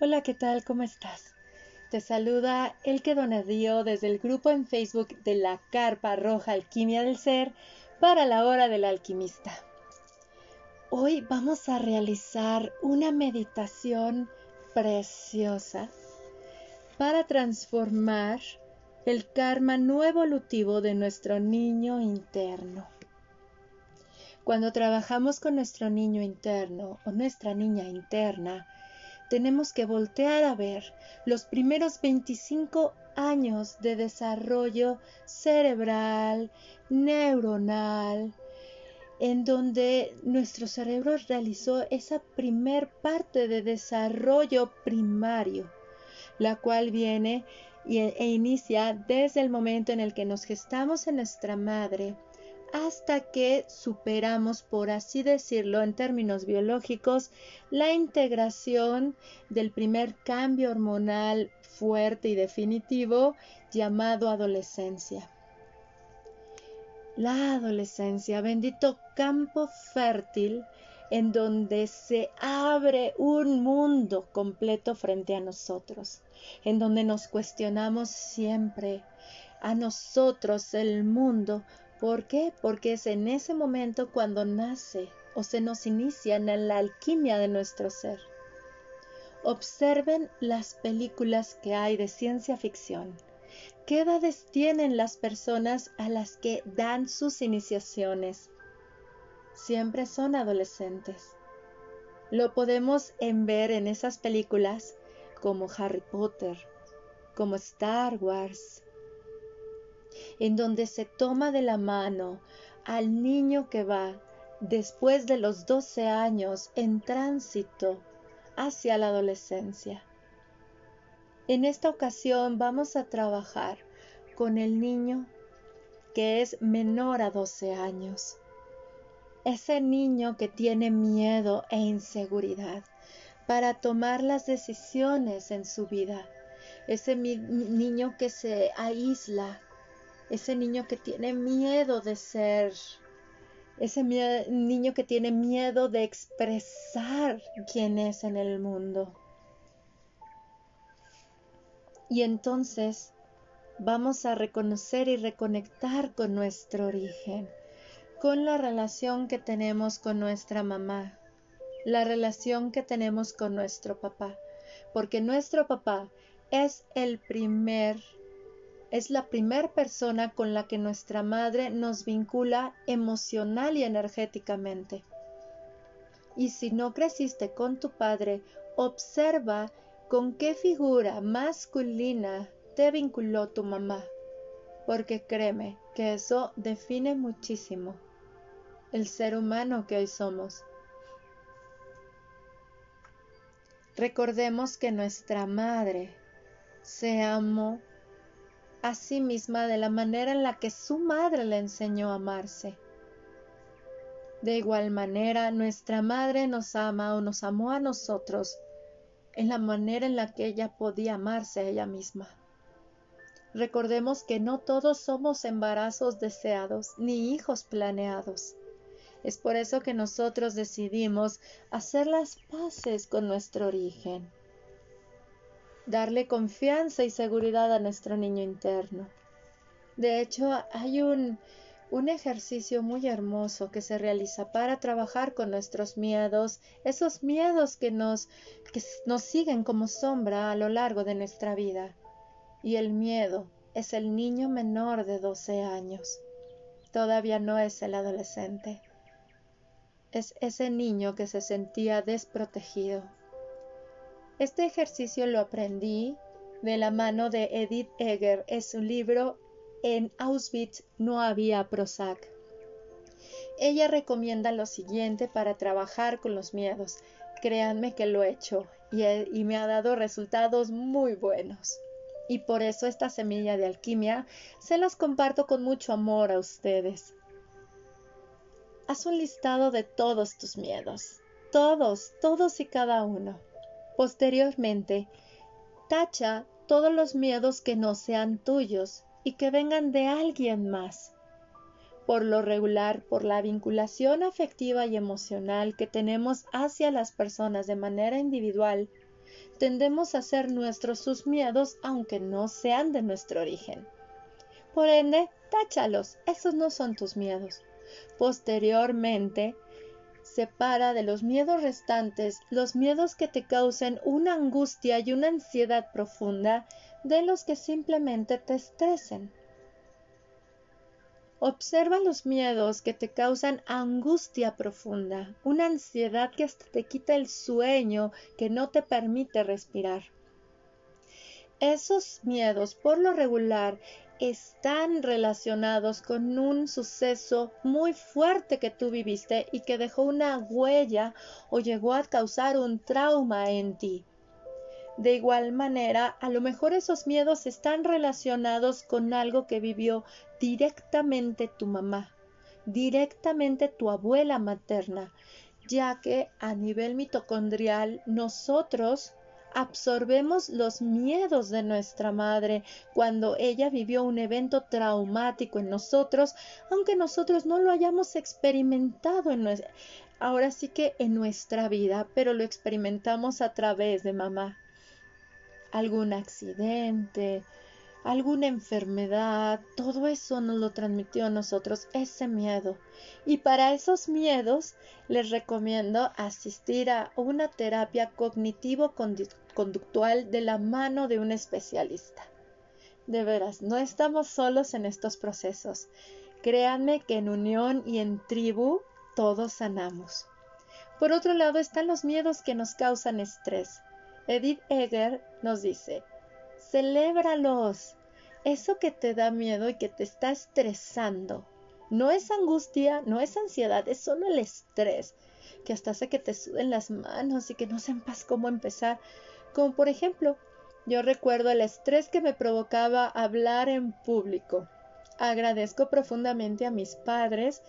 Hola, ¿qué tal? ¿Cómo estás? Te saluda Elke Donadío desde el grupo en Facebook de la Carpa Roja Alquimia del Ser para la Hora del Alquimista. Hoy vamos a realizar una meditación preciosa para transformar el karma no evolutivo de nuestro niño interno. Cuando trabajamos con nuestro niño interno o nuestra niña interna, tenemos que voltear a ver los primeros 25 años de desarrollo cerebral, neuronal, en donde nuestro cerebro realizó esa primer parte de desarrollo primario, la cual viene e inicia desde el momento en el que nos gestamos en nuestra madre hasta que superamos, por así decirlo, en términos biológicos, la integración del primer cambio hormonal fuerte y definitivo llamado adolescencia. La adolescencia, bendito campo fértil en donde se abre un mundo completo frente a nosotros, en donde nos cuestionamos siempre a nosotros el mundo ¿Por qué? Porque es en ese momento cuando nace o se nos inicia en la alquimia de nuestro ser. Observen las películas que hay de ciencia ficción. ¿Qué edades tienen las personas a las que dan sus iniciaciones? Siempre son adolescentes. Lo podemos ver en esas películas como Harry Potter, como Star Wars, en donde se toma de la mano al niño que va después de los 12 años en tránsito hacia la adolescencia. En esta ocasión vamos a trabajar con el niño que es menor a 12 años. Ese niño que tiene miedo e inseguridad para tomar las decisiones en su vida. Ese niño que se aísla, ese niño que tiene miedo de ser, ese niño que tiene miedo de expresar quién es en el mundo. Y entonces vamos a reconocer y reconectar con nuestro origen, con la relación que tenemos con nuestra mamá, la relación que tenemos con nuestro papá, porque nuestro papá es el primer es la primera persona con la que nuestra madre nos vincula emocional y energéticamente. Y si no creciste con tu padre, observa con qué figura masculina te vinculó tu mamá, porque créeme que eso define muchísimo el ser humano que hoy somos. Recordemos que nuestra madre se amó a sí misma de la manera en la que su madre le enseñó a amarse. De igual manera, nuestra madre nos ama o nos amó a nosotros en la manera en la que ella podía amarse a ella misma. Recordemos que no todos somos embarazos deseados ni hijos planeados. Es por eso que nosotros decidimos hacer las paces con nuestro origen darle confianza y seguridad a nuestro niño interno. De hecho, hay un, un ejercicio muy hermoso que se realiza para trabajar con nuestros miedos, esos miedos que nos, que nos siguen como sombra a lo largo de nuestra vida. Y el miedo es el niño menor de 12 años. Todavía no es el adolescente. Es ese niño que se sentía desprotegido, este ejercicio lo aprendí de la mano de Edith Eger. Es un libro En Auschwitz no había Prozac. Ella recomienda lo siguiente para trabajar con los miedos. Créanme que lo he hecho y, y me ha dado resultados muy buenos. Y por eso esta semilla de alquimia se las comparto con mucho amor a ustedes. Haz un listado de todos tus miedos. Todos, todos y cada uno. Posteriormente, tacha todos los miedos que no sean tuyos y que vengan de alguien más. Por lo regular, por la vinculación afectiva y emocional que tenemos hacia las personas de manera individual, tendemos a hacer nuestros sus miedos aunque no sean de nuestro origen. Por ende, táchalos, esos no son tus miedos. Posteriormente, separa de los miedos restantes los miedos que te causen una angustia y una ansiedad profunda de los que simplemente te estresen. Observa los miedos que te causan angustia profunda, una ansiedad que hasta te quita el sueño, que no te permite respirar. Esos miedos, por lo regular, están relacionados con un suceso muy fuerte que tú viviste y que dejó una huella o llegó a causar un trauma en ti. De igual manera, a lo mejor esos miedos están relacionados con algo que vivió directamente tu mamá, directamente tu abuela materna, ya que a nivel mitocondrial nosotros absorbemos los miedos de nuestra madre. Cuando ella vivió un evento traumático en nosotros, aunque nosotros no lo hayamos experimentado en ahora sí que en nuestra vida, pero lo experimentamos a través de mamá. Algún accidente, alguna enfermedad, todo eso nos lo transmitió a nosotros ese miedo. Y para esos miedos les recomiendo asistir a una terapia cognitivo-conductual de la mano de un especialista. De veras, no estamos solos en estos procesos. Créanme que en unión y en tribu todos sanamos. Por otro lado están los miedos que nos causan estrés. Edith Egger nos dice, celébralos. Eso que te da miedo y que te está estresando. No es angustia, no es ansiedad, es solo el estrés, que hasta hace que te suden las manos y que no sepas cómo empezar. Como por ejemplo, yo recuerdo el estrés que me provocaba hablar en público. Agradezco profundamente a mis padres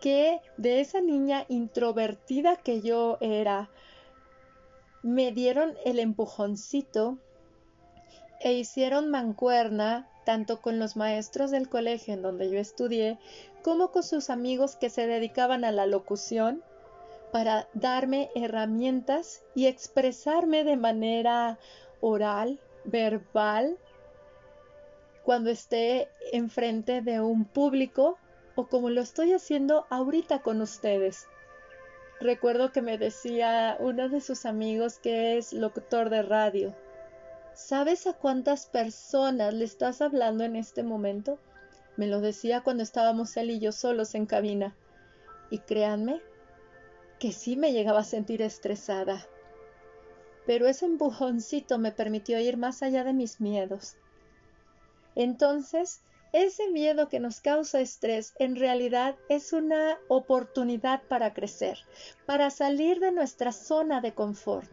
que de esa niña introvertida que yo era, me dieron el empujoncito e hicieron mancuerna tanto con los maestros del colegio en donde yo estudié como con sus amigos que se dedicaban a la locución para darme herramientas y expresarme de manera oral, verbal, cuando esté enfrente de un público o como lo estoy haciendo ahorita con ustedes. Recuerdo que me decía uno de sus amigos que es locutor de radio. ¿Sabes a cuántas personas le estás hablando en este momento? Me lo decía cuando estábamos él y yo solos en cabina. Y créanme que sí me llegaba a sentir estresada. Pero ese empujoncito me permitió ir más allá de mis miedos. Entonces ese miedo que nos causa estrés en realidad es una oportunidad para crecer, para salir de nuestra zona de confort.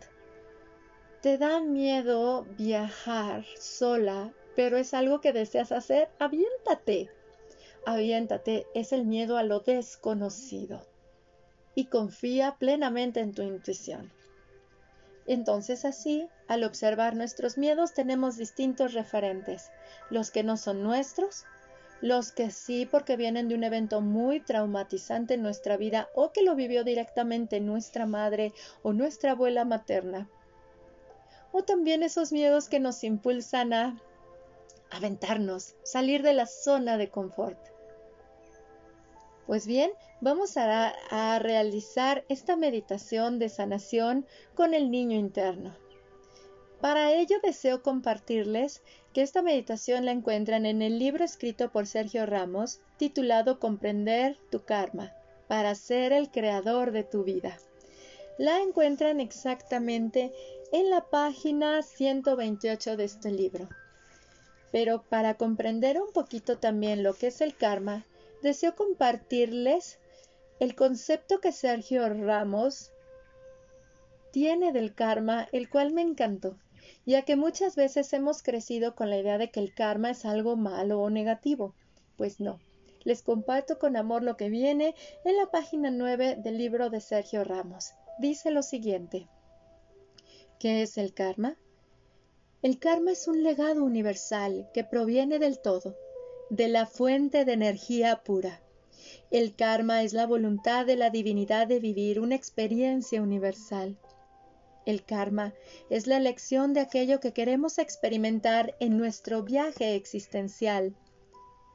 ¿Te da miedo viajar sola, pero es algo que deseas hacer? Aviéntate. Aviéntate, es el miedo a lo desconocido. Y confía plenamente en tu intuición. Entonces así, al observar nuestros miedos tenemos distintos referentes, los que no son nuestros, los que sí porque vienen de un evento muy traumatizante en nuestra vida o que lo vivió directamente nuestra madre o nuestra abuela materna. O también esos miedos que nos impulsan a aventarnos, salir de la zona de confort. Pues bien, vamos a, realizar esta meditación de sanación con el niño interno. Para ello deseo compartirles que esta meditación la encuentran en el libro escrito por Sergio Ramos titulado Comprender tu karma para ser el creador de tu vida. La encuentran exactamente en la página 128 de este libro. Pero para comprender un poquito también lo que es el karma, deseo compartirles el concepto que Sergio Ramos tiene del karma, el cual me encantó, ya que muchas veces hemos crecido con la idea de que el karma es algo malo o negativo. Pues no. Les comparto con amor lo que viene en la página 9 del libro de Sergio Ramos. Dice lo siguiente. ¿Qué es el karma? El karma es un legado universal que proviene del todo, de la fuente de energía pura. El karma es la voluntad de la divinidad de vivir una experiencia universal. El karma es la elección de aquello que queremos experimentar en nuestro viaje existencial.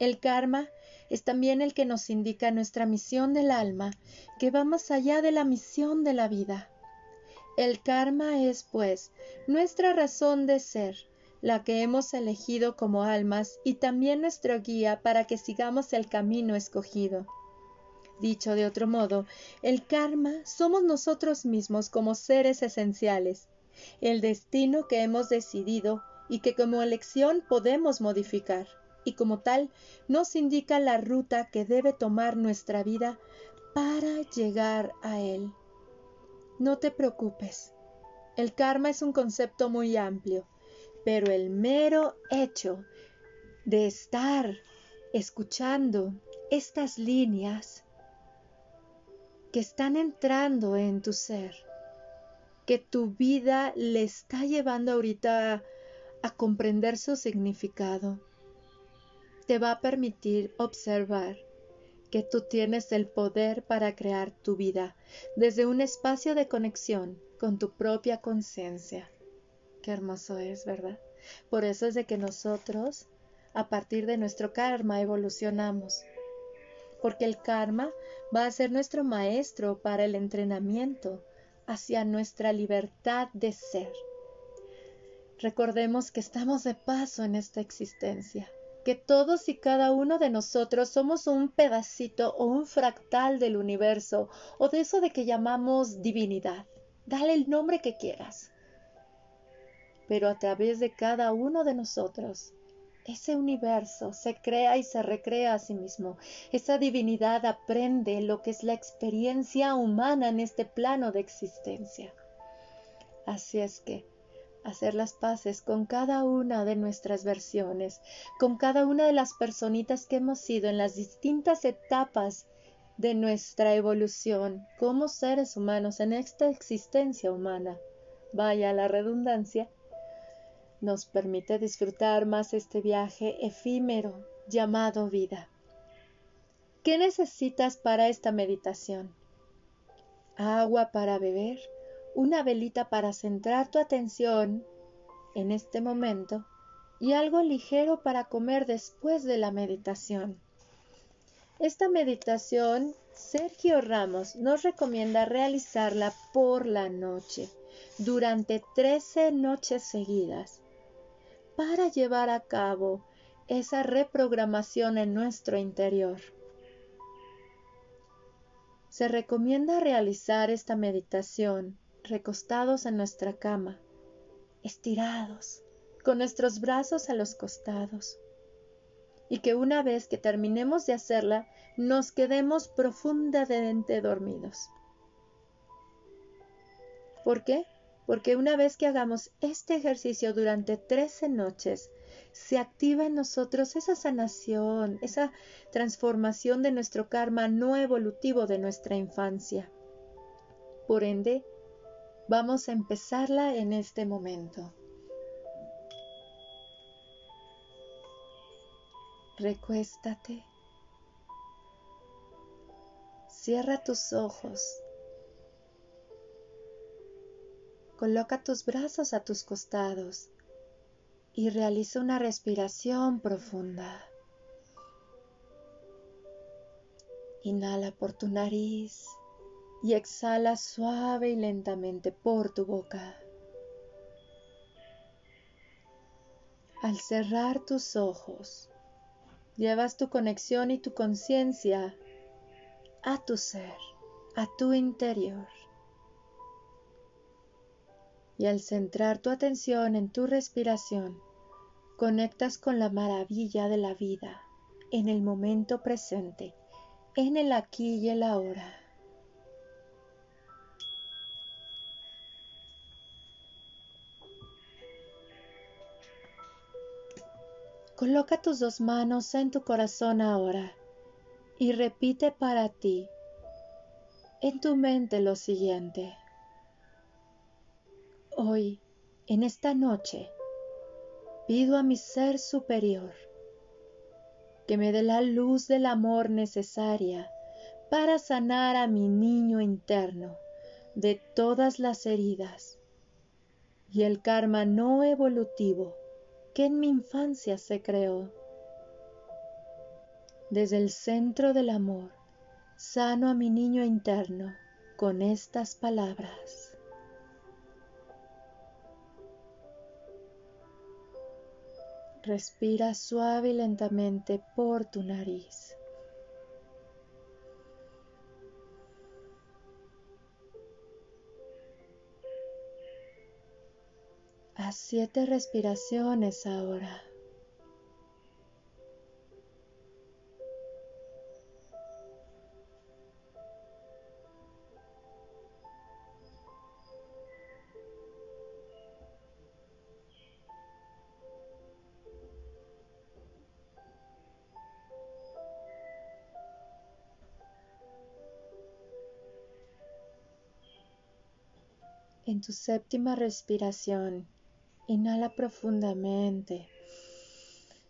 El karma es también el que nos indica nuestra misión del alma, que va más allá de la misión de la vida. El karma es, pues, nuestra razón de ser, la que hemos elegido como almas y también nuestro guía para que sigamos el camino escogido. Dicho de otro modo, el karma somos nosotros mismos como seres esenciales, el destino que hemos decidido y que como elección podemos modificar, y como tal nos indica la ruta que debe tomar nuestra vida para llegar a él. No te preocupes, el karma es un concepto muy amplio pero el mero hecho de estar escuchando estas líneas que están entrando en tu ser, que tu vida le está llevando ahorita a, comprender su significado, te va a permitir observar que tú tienes el poder para crear tu vida desde un espacio de conexión con tu propia conciencia. Qué hermoso es, ¿verdad? Por eso es de que nosotros, a partir de nuestro karma, evolucionamos. Porque el karma va a ser nuestro maestro para el entrenamiento hacia nuestra libertad de ser. Recordemos que estamos de paso en esta existencia, que todos y cada uno de nosotros somos un pedacito o un fractal del universo o de eso de que llamamos divinidad. Dale el nombre que quieras pero a través de cada uno de nosotros. Ese universo se crea y se recrea a sí mismo. Esa divinidad aprende lo que es la experiencia humana en este plano de existencia. Así es que hacer las paces con cada una de nuestras versiones, con cada una de las personitas que hemos sido en las distintas etapas de nuestra evolución como seres humanos en esta existencia humana. Vaya la redundancia, nos permite disfrutar más este viaje efímero llamado vida. ¿Qué necesitas para esta meditación? Agua para beber, una velita para centrar tu atención en este momento y algo ligero para comer después de la meditación. Esta meditación, Sergio Ramos nos recomienda realizarla por la noche, durante 13 noches seguidas para llevar a cabo esa reprogramación en nuestro interior. Se recomienda realizar esta meditación recostados en nuestra cama, estirados, con nuestros brazos a los costados, y que una vez que terminemos de hacerla, nos quedemos profundamente dormidos. ¿Por qué? porque una vez que hagamos este ejercicio durante 13 noches, se activa en nosotros esa sanación, esa transformación de nuestro karma no evolutivo de nuestra infancia. Por ende, vamos a empezarla en este momento. Recuéstate. Cierra tus ojos Coloca tus brazos a tus costados y realiza una respiración profunda. Inhala por tu nariz y exhala suave y lentamente por tu boca. Al cerrar tus ojos, llevas tu conexión y tu conciencia a tu ser, a tu interior y al centrar tu atención en tu respiración, conectas con la maravilla de la vida en el momento presente, en el aquí y el ahora. Coloca tus dos manos en tu corazón ahora y repite para ti en tu mente lo siguiente. Hoy, en esta noche, pido a mi ser superior que me dé la luz del amor necesaria para sanar a mi niño interno de todas las heridas y el karma no evolutivo que en mi infancia se creó. Desde el centro del amor, sano a mi niño interno con estas palabras. Respira suave y lentamente por tu nariz. Haz siete respiraciones ahora. En tu séptima respiración, inhala profundamente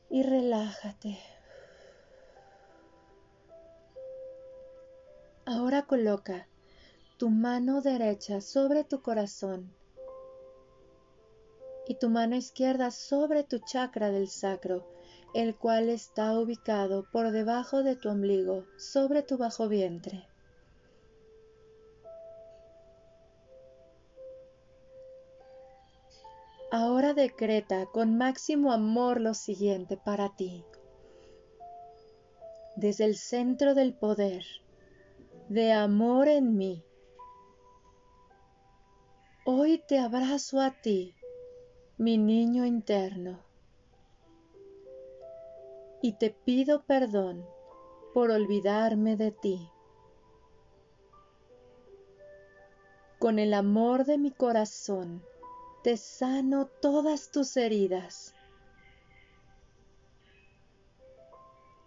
y relájate. Ahora coloca tu mano derecha sobre tu corazón y tu mano izquierda sobre tu chakra del sacro, el cual está ubicado por debajo de tu ombligo, sobre tu bajo vientre. Ahora decreta con máximo amor lo siguiente para ti. Desde el centro del poder, de amor en mí, hoy te abrazo a ti, mi niño interno, y te pido perdón por olvidarme de ti. Con el amor de mi corazón, te sano todas tus heridas.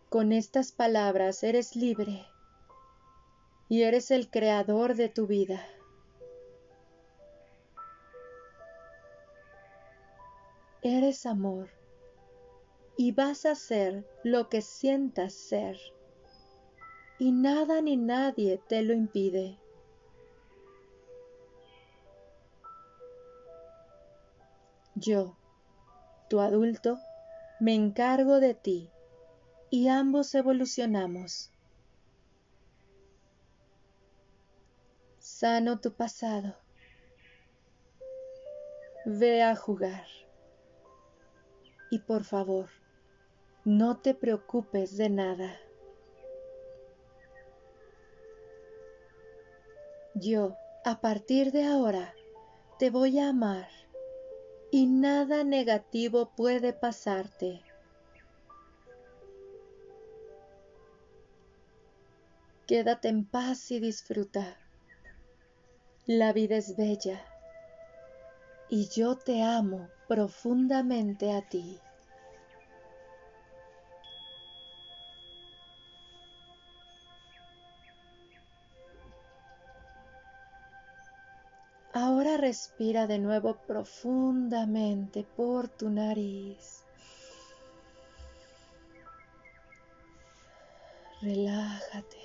Con estas palabras eres libre y eres el creador de tu vida. Eres amor y vas a ser lo que sientas ser y nada ni nadie te lo impide. Yo, tu adulto, me encargo de ti y ambos evolucionamos. Sano tu pasado. Ve a jugar. Y por favor, no te preocupes de nada. Yo, a partir de ahora, te voy a amar y nada negativo puede pasarte. Quédate en paz y disfruta. La vida es bella y yo te amo profundamente a ti. Respira de nuevo profundamente por tu nariz. Relájate.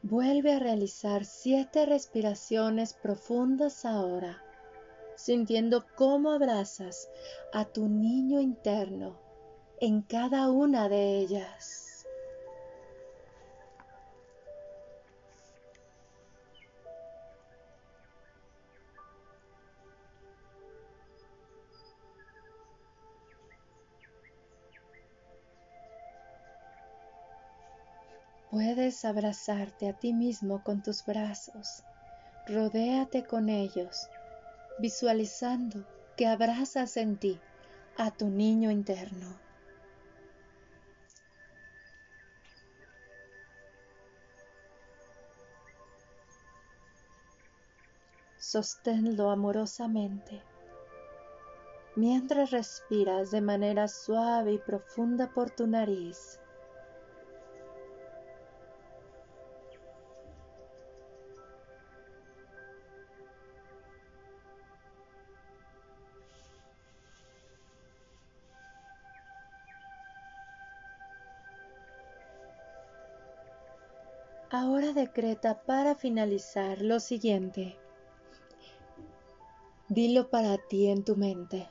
Vuelve a realizar siete respiraciones profundas ahora, sintiendo cómo abrazas a tu niño interno en cada una de ellas. Puedes abrazarte a ti mismo con tus brazos. Rodéate con ellos, visualizando que abrazas en ti a tu niño interno. Sosténlo amorosamente mientras respiras de manera suave y profunda por tu nariz. Decreta para finalizar lo siguiente. Dilo para ti en tu mente.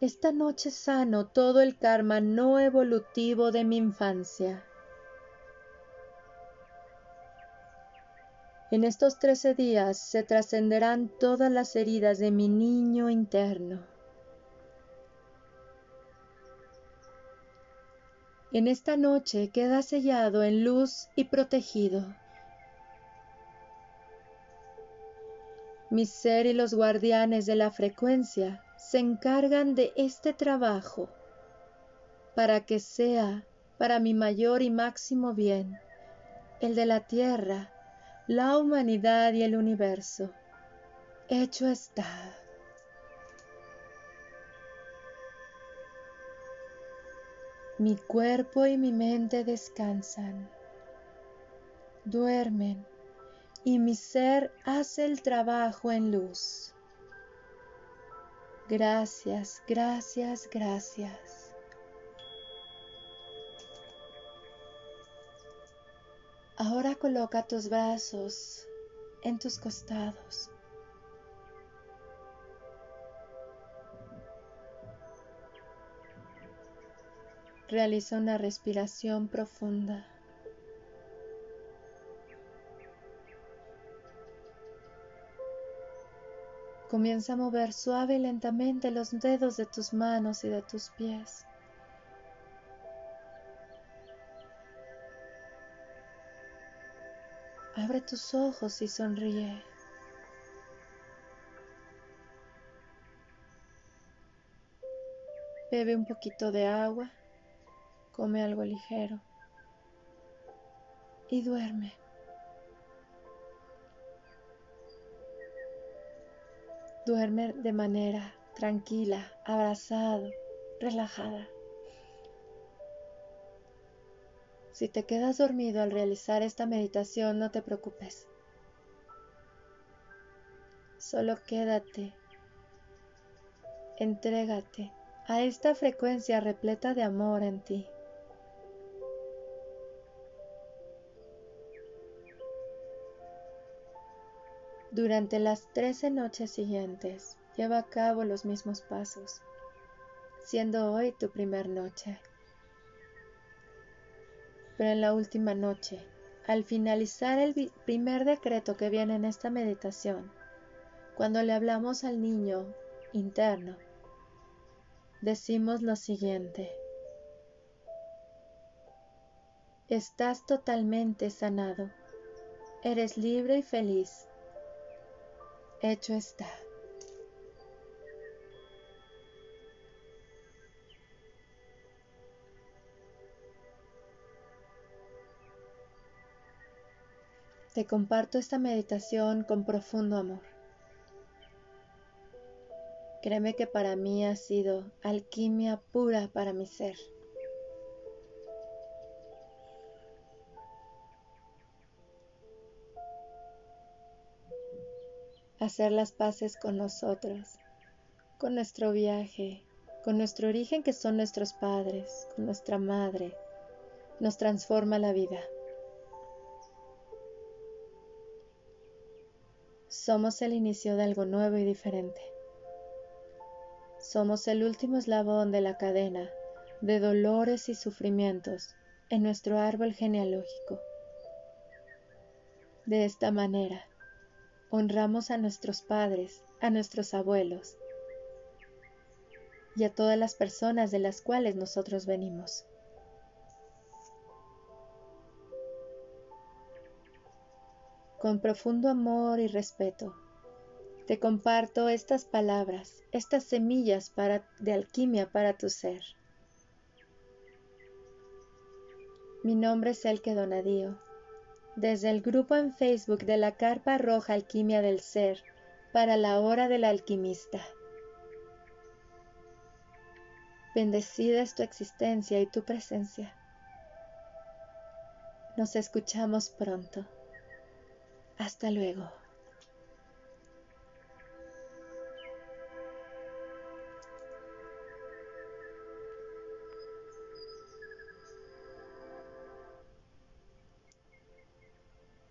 Esta noche sano todo el karma no evolutivo de mi infancia. En estos trece días se trascenderán todas las heridas de mi niño interno. En esta noche queda sellado en luz y protegido. Mi ser y los guardianes de la frecuencia se encargan de este trabajo para que sea para mi mayor y máximo bien, el de la tierra, la humanidad y el universo. Hecho está. Mi cuerpo y mi mente descansan, duermen y mi ser hace el trabajo en luz. Gracias, gracias, gracias. Ahora coloca tus brazos en tus costados. Realiza una respiración profunda. Comienza a mover suave y lentamente los dedos de tus manos y de tus pies. Abre tus ojos y sonríe. Bebe un poquito de agua, come algo ligero y duerme. Duerme de manera tranquila, abrazado, relajada. Si te quedas dormido al realizar esta meditación, no te preocupes. Solo quédate, entrégate a esta frecuencia repleta de amor en ti. Durante las trece noches siguientes, lleva a cabo los mismos pasos, siendo hoy tu primer noche. Pero en la última noche, al finalizar el primer decreto que viene en esta meditación, cuando le hablamos al niño interno, decimos lo siguiente. Estás totalmente sanado. Eres libre y feliz hecho está. Te comparto esta meditación con profundo amor. Créeme que para mí ha sido alquimia pura para mi ser. Hacer las paces con nosotros, con nuestro viaje, con nuestro origen que son nuestros padres, con nuestra madre, nos transforma la vida. Somos el inicio de algo nuevo y diferente. Somos el último eslabón de la cadena de dolores y sufrimientos en nuestro árbol genealógico. De esta manera, honramos a nuestros padres, a nuestros abuelos y a todas las personas de las cuales nosotros venimos. Con profundo amor y respeto, te comparto estas palabras, estas semillas de alquimia para tu ser. Mi nombre es Elke Donadío desde el grupo en Facebook de la Carpa Roja Alquimia del Ser para la Hora del Alquimista. Bendecida es tu existencia y tu presencia. Nos escuchamos pronto. Hasta luego.